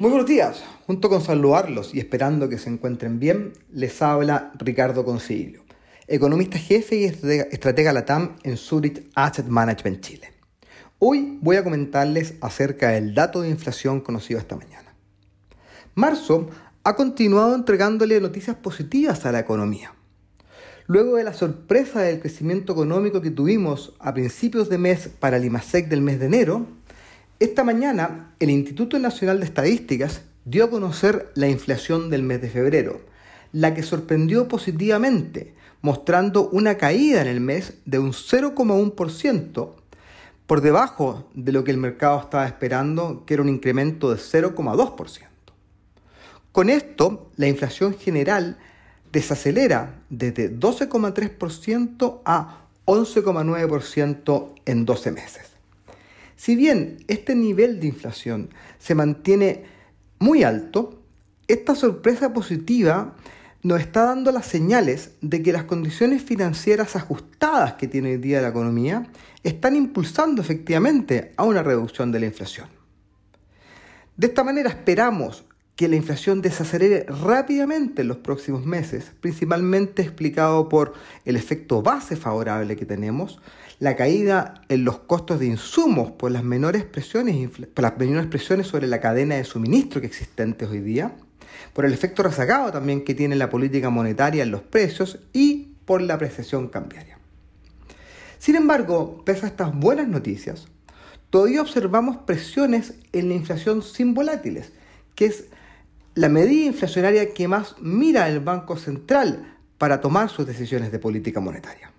Muy buenos días. Junto con saludarlos y esperando que se encuentren bien, les habla Ricardo Concilio, economista jefe y estratega LATAM en Zurich Asset Management Chile. Hoy voy a comentarles acerca del dato de inflación conocido esta mañana. Marzo ha continuado entregándole noticias positivas a la economía. Luego de la sorpresa del crecimiento económico que tuvimos a principios de mes para el IMASEC del mes de enero, esta mañana, el Instituto Nacional de Estadísticas dio a conocer la inflación del mes de febrero, la que sorprendió positivamente, mostrando una caída en el mes de un 0,1%, por debajo de lo que el mercado estaba esperando, que era un incremento de 0,2%. Con esto, la inflación general desacelera desde 12,3% a 11,9% en 12 meses. Si bien este nivel de inflación se mantiene muy alto, esta sorpresa positiva nos está dando las señales de que las condiciones financieras ajustadas que tiene hoy día la economía están impulsando efectivamente a una reducción de la inflación. De esta manera esperamos que la inflación desacelere rápidamente en los próximos meses, principalmente explicado por el efecto base favorable que tenemos, la caída en los costos de insumos por las menores presiones, sobre la cadena de suministro que existentes hoy día, por el efecto rezagado también que tiene la política monetaria en los precios y por la apreciación cambiaria. Sin embargo, pese a estas buenas noticias, todavía observamos presiones en la inflación sin volátiles, que es la medida inflacionaria que más mira el Banco Central para tomar sus decisiones de política monetaria.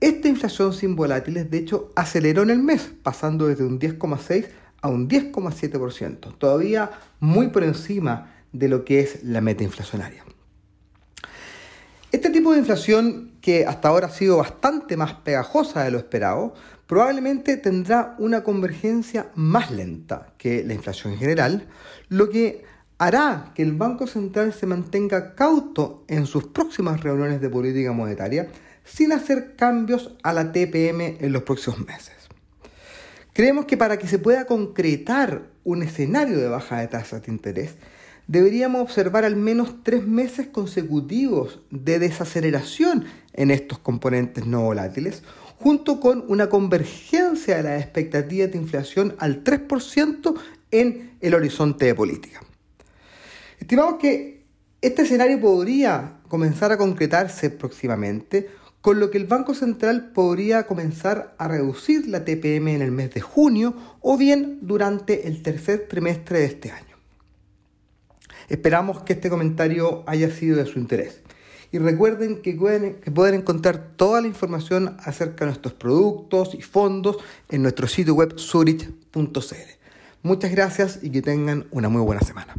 Esta inflación sin volátiles, de hecho, aceleró en el mes, pasando desde un 10,6 a un 10,7%, todavía muy por encima de lo que es la meta inflacionaria. Este tipo de inflación, que hasta ahora ha sido bastante más pegajosa de lo esperado, probablemente tendrá una convergencia más lenta que la inflación general, lo que hará que el Banco Central se mantenga cauto en sus próximas reuniones de política monetaria sin hacer cambios a la TPM en los próximos meses. Creemos que para que se pueda concretar un escenario de baja de tasas de interés, deberíamos observar al menos tres meses consecutivos de desaceleración en estos componentes no volátiles, junto con una convergencia de las expectativas de inflación al 3% en el horizonte de política. Estimamos que este escenario podría comenzar a concretarse próximamente, con lo que el Banco Central podría comenzar a reducir la TPM en el mes de junio o bien durante el tercer trimestre de este año. Esperamos que este comentario haya sido de su interés. Y recuerden que pueden, que pueden encontrar toda la información acerca de nuestros productos y fondos en nuestro sitio web zurich.cl. Muchas gracias y que tengan una muy buena semana.